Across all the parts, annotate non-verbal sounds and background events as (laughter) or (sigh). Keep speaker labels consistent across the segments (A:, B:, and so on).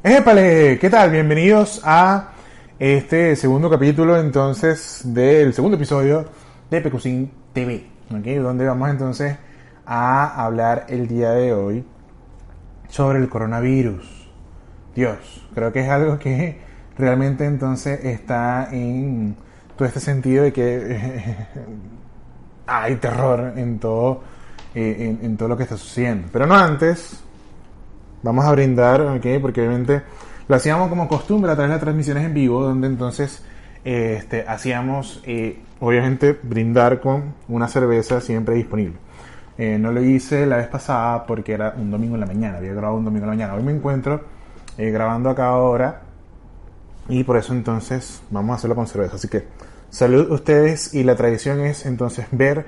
A: ¡Épale! ¿Qué tal? Bienvenidos a este segundo capítulo entonces del segundo episodio de Pecusin TV, ¿ok? Donde vamos entonces a hablar el día de hoy sobre el coronavirus. Dios, creo que es algo que realmente entonces está en todo este sentido de que (laughs) hay terror en todo, eh, en todo lo que está sucediendo. Pero no antes, vamos a brindar, ¿ok? Porque obviamente lo hacíamos como costumbre a través de las transmisiones en vivo, donde entonces este, hacíamos, eh, obviamente, brindar con una cerveza siempre disponible. Eh, no lo hice la vez pasada porque era un domingo en la mañana, había grabado un domingo en la mañana. Hoy me encuentro eh, grabando acá ahora y por eso entonces vamos a hacerlo con cerveza. Así que salud ustedes y la tradición es entonces ver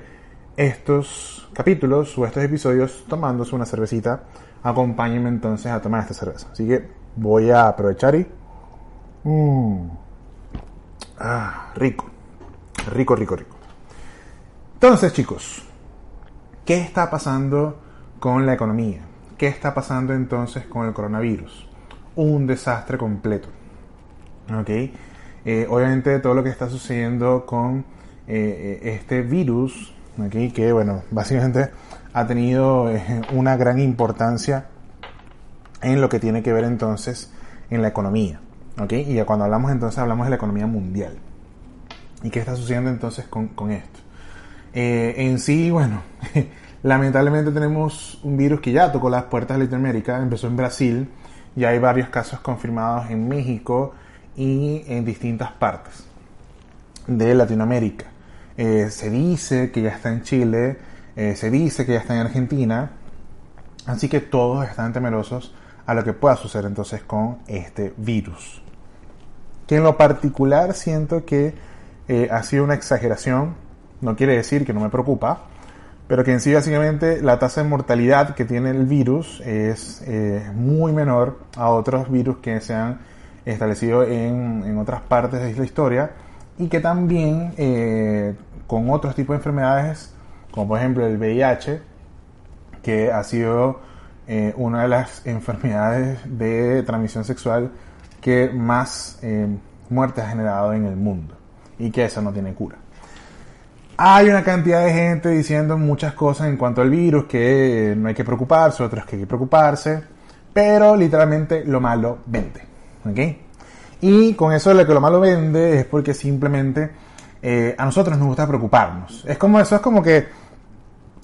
A: estos capítulos o estos episodios tomándose una cervecita. Acompáñenme entonces a tomar esta cerveza. Así que voy a aprovechar y... Mmm. Ah, rico. Rico, rico, rico. Entonces, chicos, ¿qué está pasando con la economía? ¿Qué está pasando entonces con el coronavirus? Un desastre completo. ¿Ok? Eh, obviamente todo lo que está sucediendo con eh, este virus, que bueno, básicamente ha tenido eh, una gran importancia en lo que tiene que ver entonces en la economía. ¿ok? Y cuando hablamos entonces hablamos de la economía mundial. ¿Y qué está sucediendo entonces con, con esto? Eh, en sí, bueno, (laughs) lamentablemente tenemos un virus que ya tocó las puertas de Latinoamérica, empezó en Brasil, ya hay varios casos confirmados en México y en distintas partes de Latinoamérica. Eh, se dice que ya está en Chile, eh, se dice que ya está en Argentina, así que todos están temerosos a lo que pueda suceder entonces con este virus. Que en lo particular siento que eh, ha sido una exageración, no quiere decir que no me preocupa, pero que en sí básicamente la tasa de mortalidad que tiene el virus es eh, muy menor a otros virus que se han establecido en, en otras partes de la historia y que también con otros tipos de enfermedades, como por ejemplo el VIH, que ha sido eh, una de las (laughs) enfermedades de transmisión sexual que más eh, muertes ha generado en el mundo y que eso no tiene cura. Hay una cantidad de gente diciendo muchas cosas en cuanto al virus, que no hay que preocuparse, otros que hay que preocuparse, pero literalmente lo malo vende. ¿ok? Y con eso lo que lo malo vende es porque simplemente eh, a nosotros nos gusta preocuparnos. Es como eso, es como que,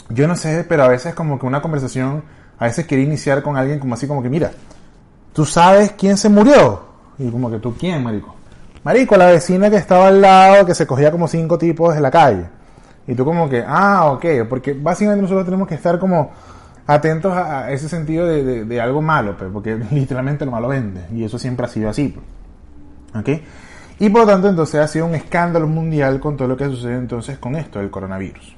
A: yo no sé, pero a veces como que una conversación, a veces quiere iniciar con alguien como así como que, mira, ¿tú sabes quién se murió? Y como que tú, ¿quién, marico? Marico, la vecina que estaba al lado, que se cogía como cinco tipos de la calle. Y tú como que, ah, ok, porque básicamente nosotros tenemos que estar como atentos a ese sentido de, de, algo malo, pues, porque (laughs) literalmente lo malo vende. Y eso siempre ha sido así. Pues. ¿Ok? Y por lo tanto, entonces ha sido un escándalo mundial con todo lo que sucede entonces con esto del coronavirus.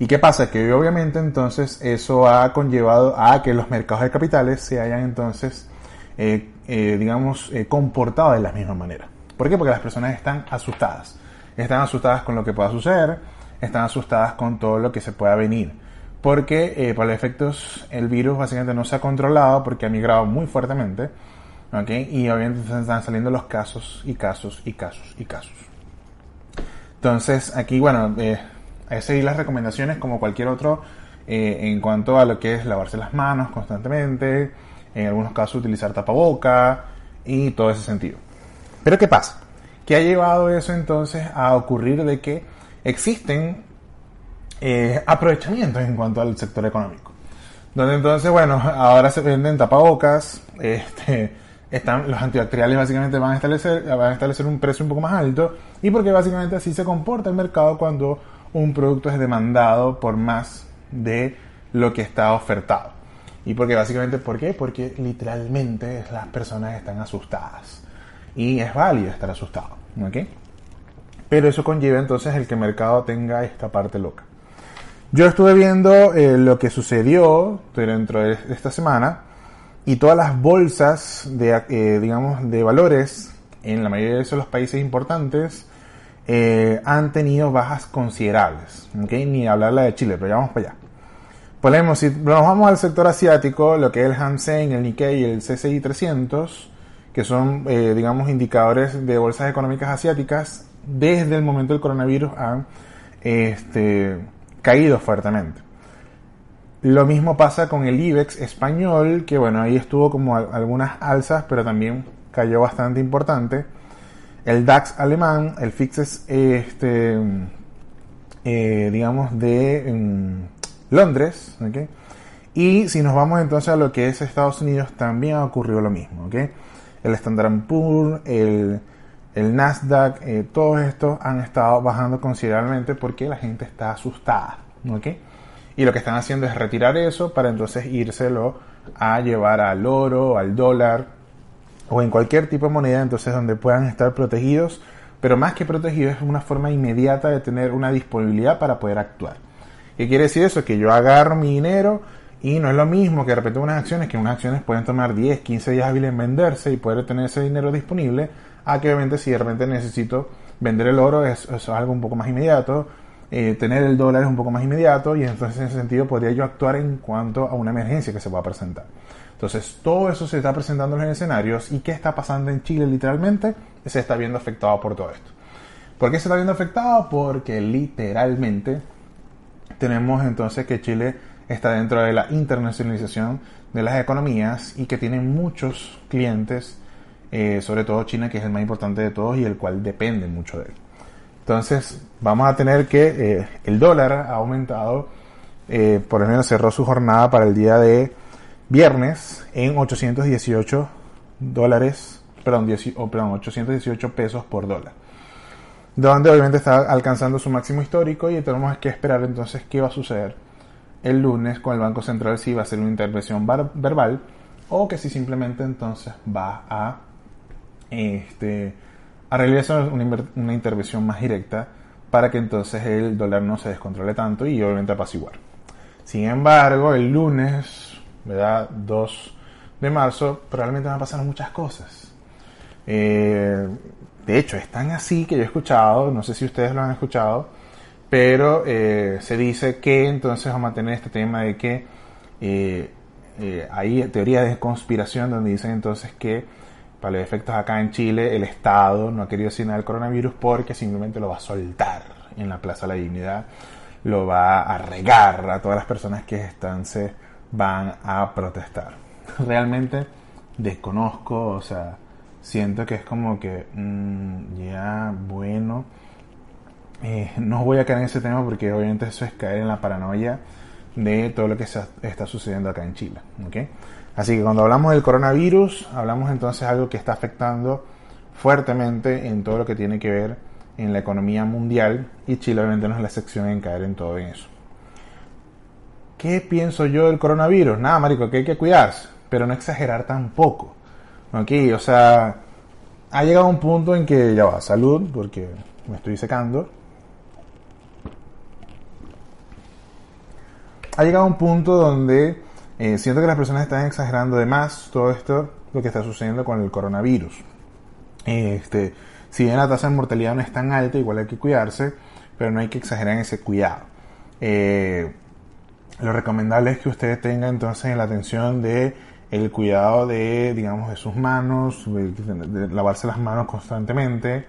A: ¿Y qué pasa? Que obviamente entonces eso ha conllevado a que los mercados de capitales se hayan entonces, eh, eh, digamos, eh, comportado de la misma manera. ¿Por qué? Porque las personas están asustadas. Están asustadas con lo que pueda suceder, están asustadas con todo lo que se pueda venir. Porque por los efectos el virus básicamente no se ha controlado porque ha migrado muy fuertemente. ¿ok? Y obviamente están saliendo los casos y casos y casos y casos. Entonces, aquí, bueno, que seguir las recomendaciones como cualquier otro eh, en cuanto a lo que es lavarse las manos constantemente, en algunos casos utilizar tapaboca y todo ese sentido. Pero ¿qué pasa? ¿Qué ha llevado eso entonces a ocurrir de que existen eh, aprovechamientos en cuanto al sector económico? Donde entonces, bueno, ahora se venden tapabocas, este, están, los antibacteriales básicamente van a, establecer, van a establecer un precio un poco más alto y porque básicamente así se comporta el mercado cuando un producto es demandado por más de lo que está ofertado. Y porque básicamente, ¿por qué? Porque literalmente las personas están asustadas. Y es válido estar asustado. ¿ok? Pero eso conlleva entonces el que el mercado tenga esta parte loca. Yo estuve viendo eh, lo que sucedió dentro de esta semana y todas las bolsas de, eh, digamos, de valores en la mayoría de los países importantes eh, han tenido bajas considerables. Ni hablarla de Chile, pero ya vamos para allá. Si nos vamos al sector asiático, lo que es el Hansen, el Nikkei y el CCI 300, que son, eh, digamos, indicadores de bolsas económicas asiáticas, desde el momento del coronavirus han este, caído fuertemente. Lo mismo pasa con el IBEX español, que bueno, ahí estuvo como algunas alzas, pero también cayó bastante importante. El DAX alemán, el FIXES, este, eh, digamos, de mm, Londres, Y si nos vamos entonces a lo que es Estados Unidos, también ha ocurrido lo mismo, El Standard Poor's, el, el Nasdaq, eh, todos estos han estado bajando considerablemente porque la gente está asustada, Y lo que están haciendo es retirar eso para entonces írselo a llevar al oro, al dólar, o en cualquier tipo de moneda, entonces donde puedan estar protegidos, pero más que protegidos es una forma inmediata de tener una disponibilidad para poder actuar. ¿Qué quiere decir eso? Que yo agarro mi dinero y no es lo mismo que de repente unas acciones, que unas acciones pueden tomar 10, 15 días hábiles en venderse y poder tener ese dinero disponible, a que obviamente si de repente necesito vender el oro es, es algo un poco más inmediato, eh, tener el dólar es un poco más inmediato y entonces en ese sentido podría yo actuar en cuanto a una emergencia que se va a presentar. Entonces, todo eso se está presentando en los escenarios y qué está pasando en Chile literalmente se está viendo afectado por todo esto. ¿Por qué se está viendo afectado? Porque literalmente tenemos entonces que Chile está dentro de la internacionalización de las economías y que tiene muchos clientes, eh, sobre todo China, que es el más importante de todos y el cual depende mucho de él. Entonces, vamos a tener que eh, el dólar ha aumentado, eh, por lo menos cerró su jornada para el día de viernes en 818 dólares, perdón, 818 pesos por dólar. Donde obviamente está alcanzando su máximo histórico y tenemos que esperar entonces qué va a suceder el lunes con el Banco Central si va a ser una intervención verbal o que si simplemente entonces va a este a realizar una, una intervención más directa para que entonces el dólar no se descontrole tanto y obviamente apaciguar. Sin embargo, el lunes ¿verdad? 2 de marzo, probablemente van a pasar muchas cosas. Eh, de hecho, es tan así que yo he escuchado, no sé si ustedes lo han escuchado, pero eh, se dice que entonces vamos a tener este tema de que eh, hay teorías de conspiración donde dicen entonces que para los efectos acá en Chile el Estado no ha querido asignar el coronavirus porque simplemente lo va a soltar en la Plaza de la Dignidad, lo va a regar a todas las personas que están se van a protestar. Realmente desconozco, o sea, siento que es como que mm, ya bueno. Eh, no voy a caer en ese tema porque obviamente eso es caer en la paranoia de todo lo que está sucediendo acá en Chile. Así que cuando hablamos del coronavirus, hablamos entonces de algo que está afectando fuertemente en todo lo que tiene que ver en la economía mundial y Chile obviamente no es la excepción en caer en todo eso. ¿Qué pienso yo del coronavirus? Nada, marico, que hay que cuidarse, pero no exagerar tampoco. ¿Ok? O sea, ha llegado un punto en que ya va, salud, porque me estoy secando. Ha llegado un punto donde eh, siento que las personas están exagerando de más todo esto, lo que está sucediendo con el coronavirus. Este, si bien la tasa de mortalidad no es tan alta, igual hay que cuidarse, pero no hay que exagerar en ese cuidado. Eh, lo recomendable es que usted tenga entonces la atención de el cuidado de, digamos, de sus manos, de, lavarse las manos constantemente,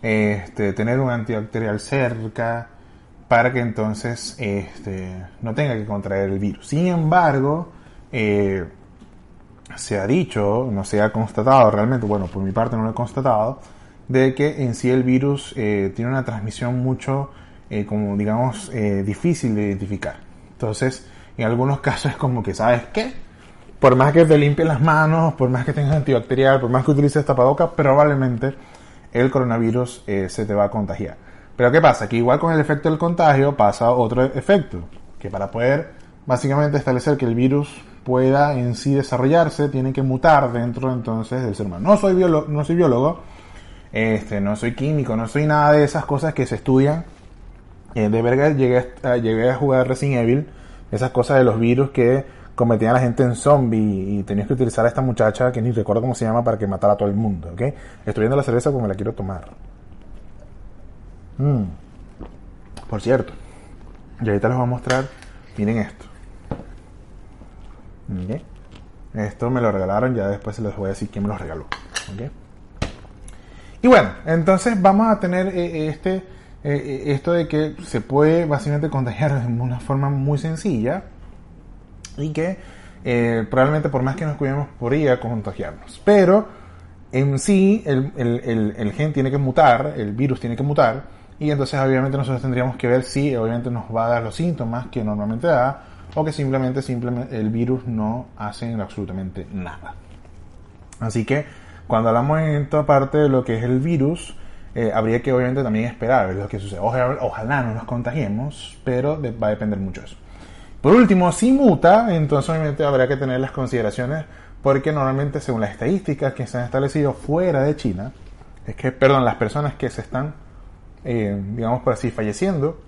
A: este, tener un antibacterial cerca para que entonces este, no tenga que contraer el virus. Sin embargo, eh, se ha dicho, no se ha constatado realmente, bueno, por mi parte no lo he constatado, de que en sí el virus eh, tiene una transmisión mucho, eh, como digamos, difícil de identificar. Entonces, en algunos casos es como que, ¿sabes qué? Por más que te limpies las manos, por más que tengas antibacterial, por más que utilices tapabocas, probablemente el coronavirus eh, se te va a contagiar. Pero ¿qué pasa? Que igual con el efecto del contagio pasa otro efecto, que para poder básicamente establecer que el virus pueda en sí desarrollarse, tiene que mutar dentro entonces del ser humano. No soy, biólogo, no soy biólogo, este, no soy químico, no soy nada de esas cosas que se estudian. Eh, de verga llegué a, jugar Resident Evil, esas cosas de los virus que cometían a la gente en zombie y tenías que utilizar a esta muchacha que ni recuerdo cómo se llama para que matara a todo el mundo, ¿ok? Estoy viendo la cerveza porque me la quiero tomar. Mm. Por cierto, y ahorita les voy a mostrar, miren esto. Esto me lo regalaron, ya después se les voy a decir quién me lo regaló. Y bueno, entonces vamos a tener eh, este, eh, esto de que se puede básicamente contagiar de una forma muy sencilla y que eh, probablemente por más que nos cuidemos podría contagiarnos. Pero en sí el, el, el, gen tiene que mutar, el virus tiene que mutar y entonces obviamente nosotros tendríamos que ver si obviamente nos va a dar los síntomas que normalmente da o que simplemente, simplemente el virus no hace absolutamente nada. Así que cuando hablamos en esta parte de lo que es el virus, eh, habría que obviamente también esperar a ver lo que sucede. Ojalá, no nos contagiemos, pero va a depender mucho de eso. Por último, si muta, entonces obviamente habrá que tener las consideraciones porque normalmente según las estadísticas que se han establecido fuera de China, es que, perdón, las personas que se están, eh, digamos por así, falleciendo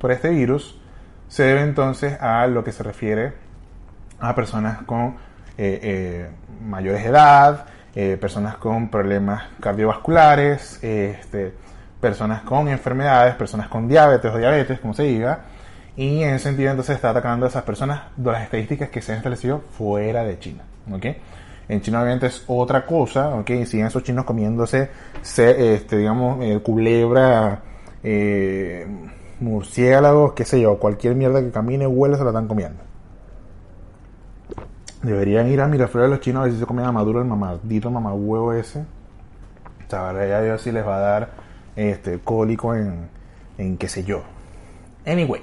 A: por este virus, se debe entonces a lo que se refiere a personas con eh, mayores de edad, personas con problemas cardiovasculares, este, personas con enfermedades, personas con diabetes o diabetes, como se diga, y en ese sentido entonces está atacando a esas personas de las estadísticas que se han establecido fuera de China. ¿okay? En China obviamente es otra cosa, ¿ok? Siguen esos chinos comiéndose, este, digamos, eh, culebra, eh, murciélagos, qué sé yo, cualquier mierda que camine, huele, se la están comiendo. Deberían ir a Miraflores los chinos a ver si se comen a Maduro el mamadito mamahuevo ese. O sea, ya Dios si les va a dar este, cólico en, en qué sé yo. Anyway.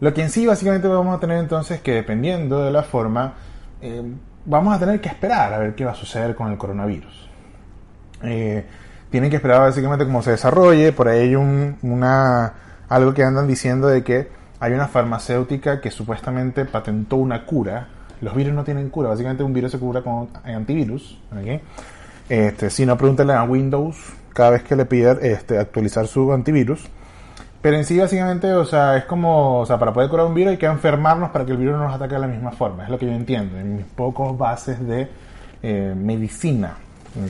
A: Lo que en sí básicamente vamos a tener entonces que dependiendo de la forma, eh, vamos a tener que esperar a ver qué va a suceder con el coronavirus. Eh, tienen que esperar básicamente cómo se desarrolle, por ahí hay un, una, algo que andan diciendo de que hay una farmacéutica que supuestamente patentó una cura. Los virus no tienen cura, básicamente un virus se cura con antivirus. Este, si no, pregúntenle a Windows cada vez que le pida este, actualizar su antivirus pero en sí, básicamente, o sea, es como, o sea, para poder curar un virus hay que enfermarnos para que el virus no nos ataque de la misma forma. Es lo que yo entiendo en mis pocos bases de eh, medicina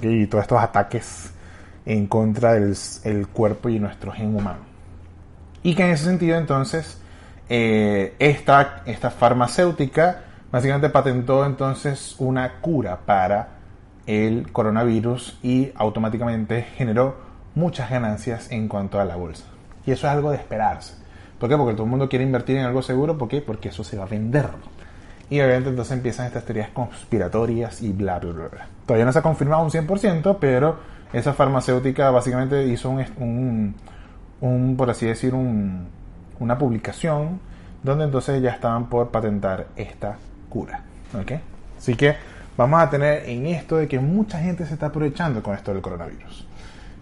A: y todos estos ataques en contra del el cuerpo y nuestro gen humano. Y que en ese sentido, entonces, eh, esta, esta farmacéutica básicamente patentó entonces una cura para el coronavirus y automáticamente generó muchas ganancias en cuanto a la bolsa. Y eso es algo de esperarse. ¿Por qué? Porque todo el mundo quiere invertir en algo seguro. ¿Por qué? Porque eso se va a vender. Y obviamente entonces empiezan estas teorías conspiratorias y bla, bla, bla, bla. Todavía no se ha confirmado un 100%, pero esa farmacéutica básicamente hizo un, un, por así decir, un, una publicación donde entonces ya estaban por patentar esta cura. ¿Ok? Así que vamos a tener en esto de que mucha gente se está aprovechando con esto del coronavirus.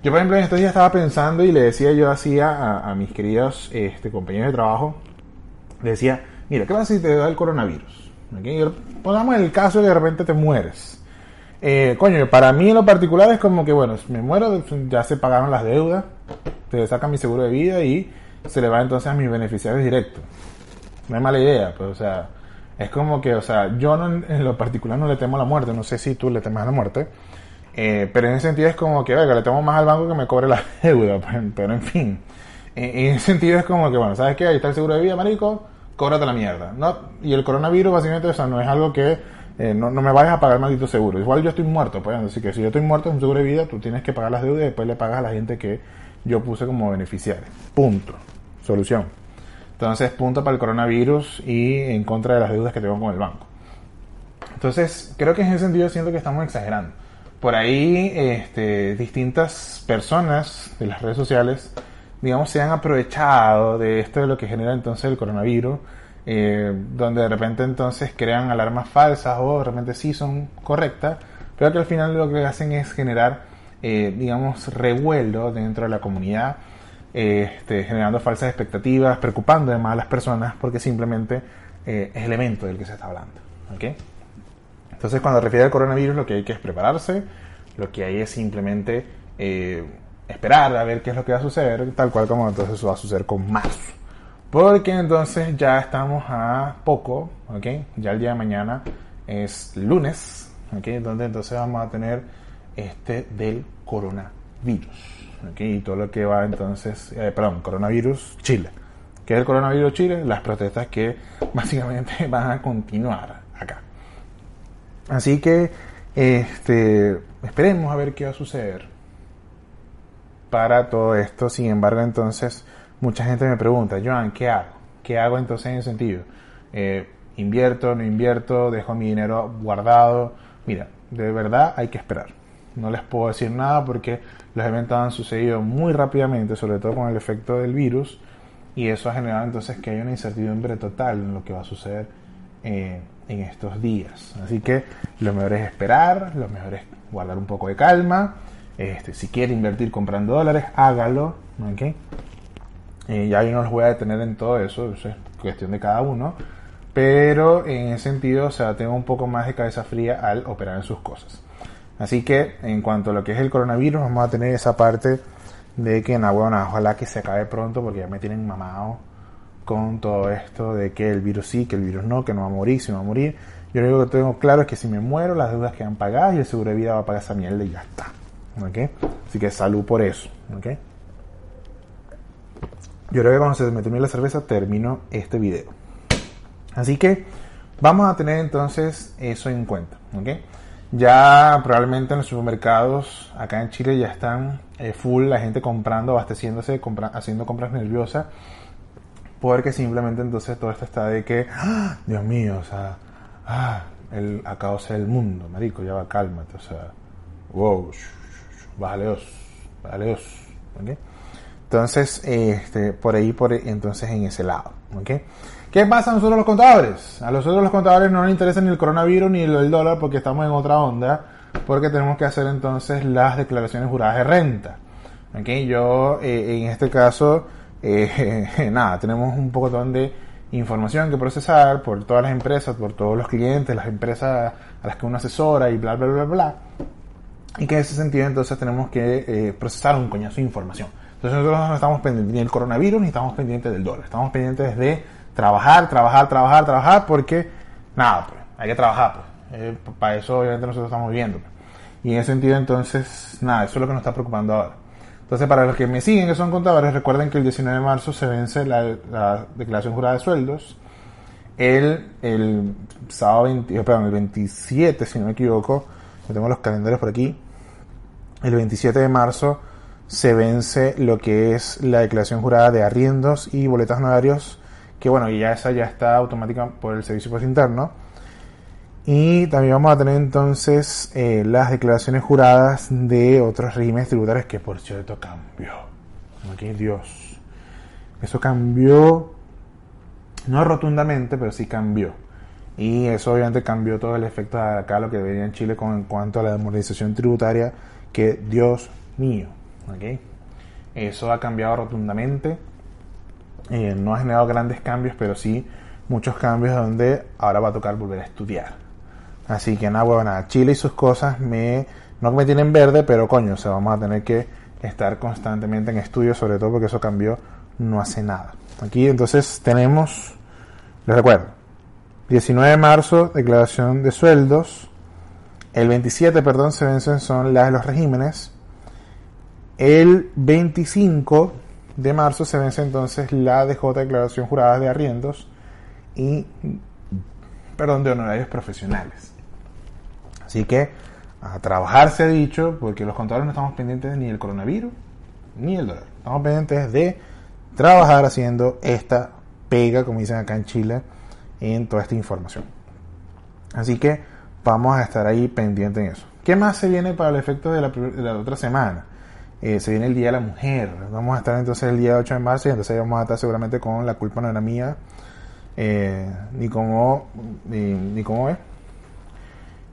A: Yo, por ejemplo, en estos días estaba pensando y le decía yo así a, mis queridos este, compañeros de trabajo, le decía, mira, ¿qué pasa si te da el coronavirus? Pongamos el caso de que de repente te mueres. Eh, coño, para mí en lo particular es como que, bueno, me muero, ya se pagaron las deudas, te sacan mi seguro de vida y se le va entonces a mis beneficiarios directos. No es mala idea, pues, o sea, es como que, o sea, yo en lo particular no le temo a la muerte, no sé si tú le temes a la muerte, eh, pero en ese sentido es como que, oiga, le tengo más al banco que me cobre la (laughs) deuda. Pues, pero en fin. En, ese sentido es como que, bueno, ¿sabes qué? Ahí está el seguro de vida, marico, cóbrate la mierda. ¿no? Y el coronavirus, básicamente, o sea, no es algo que eh, no, me vayas a pagar maldito seguro. Igual yo estoy muerto, pues. Así que si yo estoy muerto, es un seguro de vida, tú tienes que pagar las deudas y después le pagas a la gente que yo puse como beneficiario. Punto. Solución. Entonces, punto para el coronavirus y en contra de las deudas que tengo con el banco. Entonces, creo que en ese sentido siento que estamos exagerando por ahí este, distintas personas de las redes sociales, digamos, se han aprovechado de esto de lo que genera entonces el coronavirus, eh, donde de repente entonces crean alarmas falsas o de repente sí son correctas, pero que al final lo que hacen es generar, eh, digamos, revuelo dentro de la comunidad, este, generando falsas expectativas, preocupando además a las personas porque simplemente eh, elemento del que se está hablando. ¿ok? Entonces, cuando refiere al coronavirus, lo que hay que es prepararse, lo que hay es simplemente eh, esperar a ver qué es lo que va a suceder, tal cual como entonces va a suceder con marzo. Porque entonces ya estamos a poco, ¿ok? Ya el día de mañana es lunes, ¿ok? Donde entonces vamos a tener este del coronavirus, ¿ok? Y todo lo que va entonces, eh, perdón, coronavirus Chile. ¿Qué es el coronavirus Chile? Las protestas que (laughs) básicamente van a continuar acá. Así que, este, esperemos a ver qué va a suceder para todo esto. Sin embargo, entonces, mucha gente me pregunta, Joan, ¿qué hago? ¿Qué hago entonces en ese sentido? Eh, ¿Invierto, no invierto? ¿Dejo mi dinero guardado? Mira, de verdad hay que esperar. No les puedo decir nada porque los eventos han sucedido muy rápidamente, sobre todo con el efecto del virus, y eso ha generado entonces que hay una incertidumbre total en lo que va a suceder eh, en estos días. Así que lo mejor es esperar, lo mejor es guardar un poco de calma. Este, si quiere invertir comprando dólares, hágalo. ¿okay? Eh, ya yo no los voy a detener en todo eso, eso es cuestión de cada uno. Pero en ese sentido, o sea, tengo un poco más de cabeza fría al operar en sus cosas. Así que en cuanto a lo que es el coronavirus, vamos a tener esa parte de que, na, bueno, ojalá que se acabe pronto porque ya me tienen mamado con todo esto de que el virus sí, que el virus no, que no va a morir, si no va a morir. Yo lo único que tengo claro es que si me muero, las deudas quedan pagadas y el seguro de vida va a pagar esa mierda y ya está. ¿Ok? Así que salud por eso. ¿Ok? Yo creo que cuando se me termine la cerveza termino este video. Así que vamos a tener entonces eso en cuenta. ¿ok? Ya probablemente en los supermercados acá en Chile ya están eh, full la gente comprando, abasteciéndose, compra, haciendo compras nerviosas. Porque simplemente entonces todo esto está de que, ¡Ah! Dios mío, o sea, ah, el acabose del mundo, marico, ya va, cálmate, o sea, wow, bájale dos, bájale dos, ¿ok? Entonces, este, por ahí, por entonces en ese lado, ¿ok? ¿Qué pasa a nosotros los contadores? A nosotros los contadores no nos interesa ni el coronavirus ni el dólar porque estamos en otra onda, porque tenemos que hacer entonces las declaraciones juradas de renta. Yo, eh, en este caso, eh, (laughs) nada, tenemos un poco de información que procesar por todas las empresas, por todos los clientes, las empresas a las que uno asesora y bla, bla, bla, bla. Y que en ese sentido entonces tenemos que eh, procesar un coñazo de información. Entonces nosotros no estamos pendientes ni del coronavirus ni estamos pendientes del dólar. Estamos pendientes de trabajar, trabajar, trabajar, trabajar, porque nada, pues, hay que trabajar. Pues. Eh, para eso obviamente nosotros estamos viviendo. Pues. Y en ese sentido entonces, nada, eso es lo que nos está preocupando ahora. Entonces, para los que me siguen, que son contadores, recuerden que el 19 de marzo se vence la, declaración jurada de sueldos. El, el sábado 20, eh, perdón, el 27, si no me equivoco, yo tengo los calendarios por aquí. El 27 de marzo se vence lo que es la declaración jurada de arriendos y boletas honorarios, que bueno, ya esa ya está automática por el servicio post interno. Y también vamos a tener entonces eh, las declaraciones juradas de otros regímenes tributarios que por cierto cambió. Aquí Dios. Eso cambió, no rotundamente, pero sí cambió. Y eso obviamente cambió todo el efecto de acá, lo que venía en Chile con en cuanto a la demoralización tributaria, que Dios mío. ¿okay? Eso ha cambiado rotundamente. Eh, no ha generado grandes cambios, pero sí muchos cambios donde ahora va a tocar volver a estudiar. Así que nada, bueno, nada, Chile y sus cosas me, no me tienen verde, pero coño, o vamos a tener que estar constantemente en estudio, sobre todo porque eso cambió no hace nada. Aquí entonces tenemos, les recuerdo, 19 de marzo, declaración de sueldos. El 27, perdón, se vencen son las de los regímenes. El 25 de marzo se vence entonces la DJ, declaración jurada de arriendos y, perdón, de honorarios profesionales. Así que a trabajar se ha dicho, porque los contadores no estamos pendientes ni del coronavirus ni el dólar. Estamos pendientes de trabajar haciendo esta pega, como dicen acá en Chile, en toda esta información. Así que vamos a estar ahí pendientes en eso. ¿Qué más se viene para el efecto de la, otra semana? Eh, se viene el Día de la Mujer. Vamos a estar entonces el día 8 de marzo y entonces vamos a estar seguramente con La culpa no era mía. Eh, ni como ni, ni como es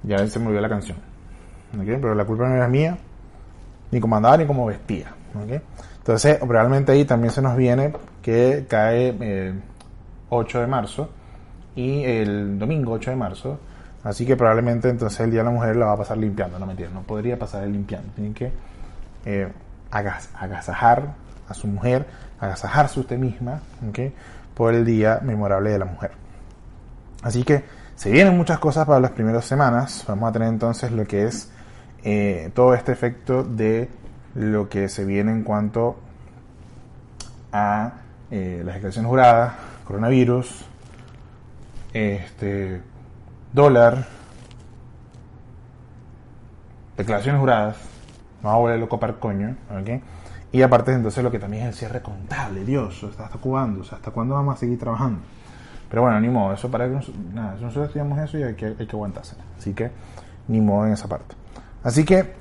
A: ya se me olvidó la canción. Pero la culpa no era mía, ni como andaba ni como vestía. Entonces, realmente ahí también se nos viene que cae 8 eh, de marzo y el domingo 8 de marzo. Así que probablemente entonces el Día de la Mujer la va a pasar limpiando. No mentira, no podría pasar limpiando. Tienen que eh, agas- agasajar a su mujer, agasajarse usted misma. Por el Día Memorable de la Mujer. Así que se vienen muchas cosas para las primeras semanas. Vamos a tener entonces lo que es eh, todo este efecto de lo que se viene en cuanto a eh, las declaraciones juradas, coronavirus, este, dólar, declaraciones juradas, vamos a volver loco para coño, ¿ok? Y aparte entonces lo que también es el cierre contable, Dios, ¿hasta, hasta cuándo? O sea, ¿hasta cuándo vamos a seguir trabajando? Pero bueno, ni modo, eso para que nos- nada, nosotros estudiamos eso y hay que, hay que aguantarse. Así que, ni modo en esa parte. Así que,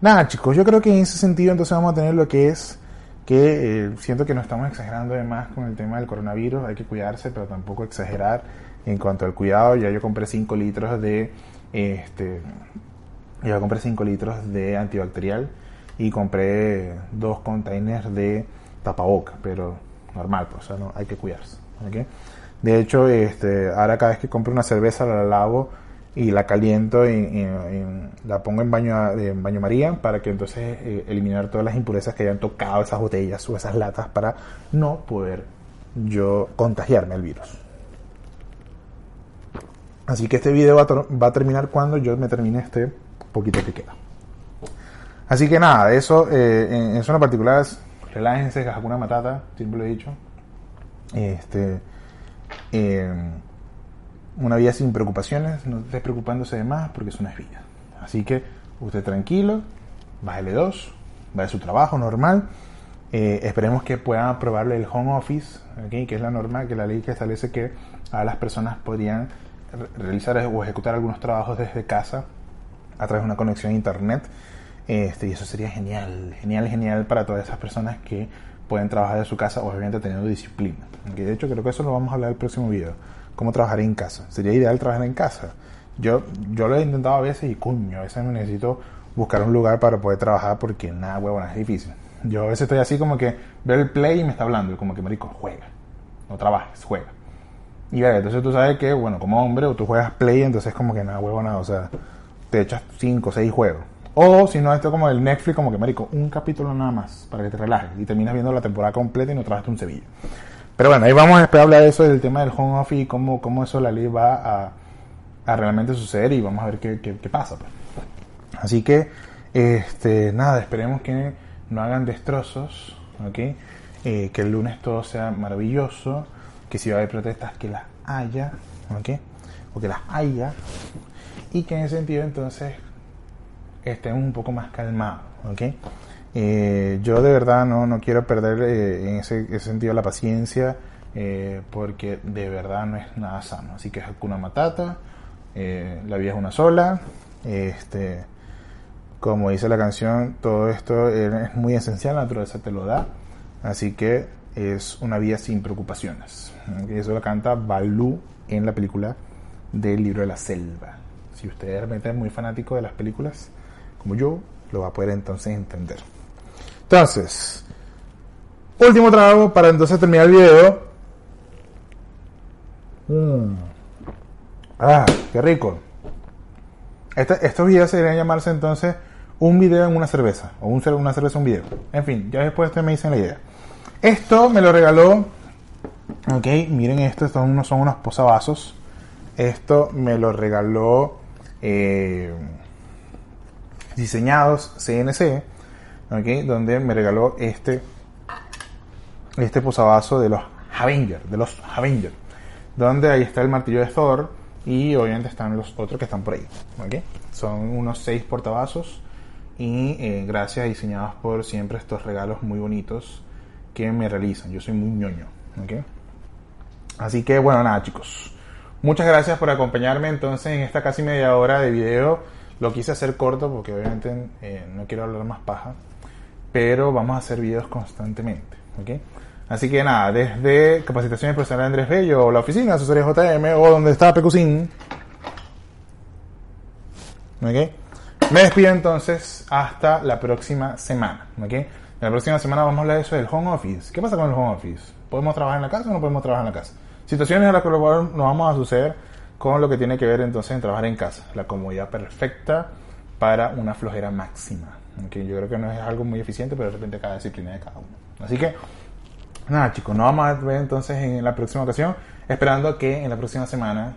A: nada chicos, yo creo que en ese sentido entonces vamos a tener lo que es que eh, siento que no estamos exagerando de más con el tema del coronavirus, hay que cuidarse, pero tampoco exagerar en cuanto al cuidado. Ya yo compré 5 litros de, este, ya compré 5 litros de antibacterial y compré dos containers de tapaboca, pero normal, pues, o sea, no, hay que cuidarse. De hecho, este, ahora cada vez que compro una cerveza la lavo y la caliento, y, la pongo en baño, en baño María para que entonces eh, eliminar todas las impurezas que hayan tocado esas botellas o esas latas para no poder yo contagiarme el virus. Así que este video va a, va a terminar cuando yo me termine este poquito que queda. Así que nada, eso eh, en, en zona particular, relájense, Hakuna Matata, siempre lo he dicho. Este, eh, una vida sin preocupaciones, no estés preocupándose de más porque es vida. Así que usted tranquilo, bájale dos, va a su trabajo normal. Eh, esperemos que puedan aprobarle el home office, que es la norma, que la ley que establece que a las personas podrían re- realizar o ejecutar algunos trabajos desde casa a través de una conexión a internet. Este, y eso sería genial, genial, genial para todas esas personas que pueden trabajar de su casa, obviamente teniendo disciplina. De hecho creo que eso lo vamos a hablar en el próximo video. Cómo trabajar en casa. Sería ideal trabajar en casa. Yo, yo lo he intentado a veces y coño, a veces me necesito buscar un lugar para poder trabajar porque nada, huevona, es difícil. Yo a veces estoy así como que veo el play y me está hablando, y como que marico, juega. No trabajes, juega. Y verga, entonces tú sabes que, bueno, como hombre, o tú juegas play, entonces como que nada, huevo, nada, o sea, te echas 5 o 6 juegos. O si no, esto como el Netflix, como que, marico, un capítulo nada más, para que te relajes, y terminas viendo la temporada completa y no trabajaste un Sevilla. Pero bueno, ahí vamos a esperar hablar de eso, del tema del home office y cómo, cómo eso la ley va a, realmente suceder y vamos a ver qué, qué, qué pasa. Pues. Así que, este, nada, esperemos que no hagan destrozos, ¿ok? Eh, que el lunes todo sea maravilloso, que si va a haber protestas, que las haya, ¿ok? O que las haya, y que en ese sentido entonces estemos un poco más calmados, ¿ok? Eh, yo de verdad no, no quiero perder eh, en ese, ese sentido la paciencia, eh, porque de verdad no es nada sano. Así que es Hakuna Matata, eh, la vida es una sola, este como dice la canción, todo esto es muy esencial, la naturaleza te lo da, así que es una vida sin preocupaciones. Eso lo canta Balú en la película del libro de la selva. Si usted realmente es muy fanático de las películas, como yo, lo va a poder entonces entender. Entonces, último trago para entonces terminar el video. Mm. Ah, qué rico. Este- estos videos se deberían llamarse entonces un video en una cerveza. O un, una cerveza un video. En fin, ya después ustedes me dicen la idea. Esto me lo regaló. Ok, miren esto. Estos son unos, son unos posavasos. Esto me lo regaló. Eh, diseñados CNC. Donde me regaló este. Este posavasos de los Avenger. De los Avenger. Donde ahí está el martillo de Thor. Y obviamente están los otros que están por ahí. Son unos seis portavasos. Y eh, gracias diseñados por siempre estos regalos muy bonitos que me realizan. Yo soy muy ñoño. Así que bueno, nada chicos. Muchas gracias por acompañarme entonces en esta casi media hora de video. Lo quise hacer corto porque obviamente eh, no quiero hablar más paja. Pero vamos a hacer videos constantemente. ¿ok? Así que nada, desde Capacitaciones Profesionales Andrés Bello, o la oficina, asesoría JM, o donde está Pecucín. ¿Ok? Me despido entonces hasta la próxima semana. ¿Ok? La próxima semana vamos a hablar de eso del home office. ¿Qué pasa con el home office? ¿Podemos trabajar en la casa o no podemos trabajar en la casa? Situaciones a las que nos vamos a suceder con lo que tiene que ver entonces en trabajar en casa. La comodidad perfecta para una flojera máxima. Okay, yo creo que no es algo muy eficiente, pero de repente cada disciplina de cada uno. Así que, nada chicos, nos vamos a ver entonces en la próxima ocasión, esperando que en la próxima semana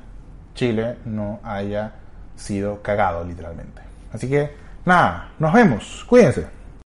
A: Chile no haya sido cagado literalmente. Así que, nada, nos vemos. Cuídense.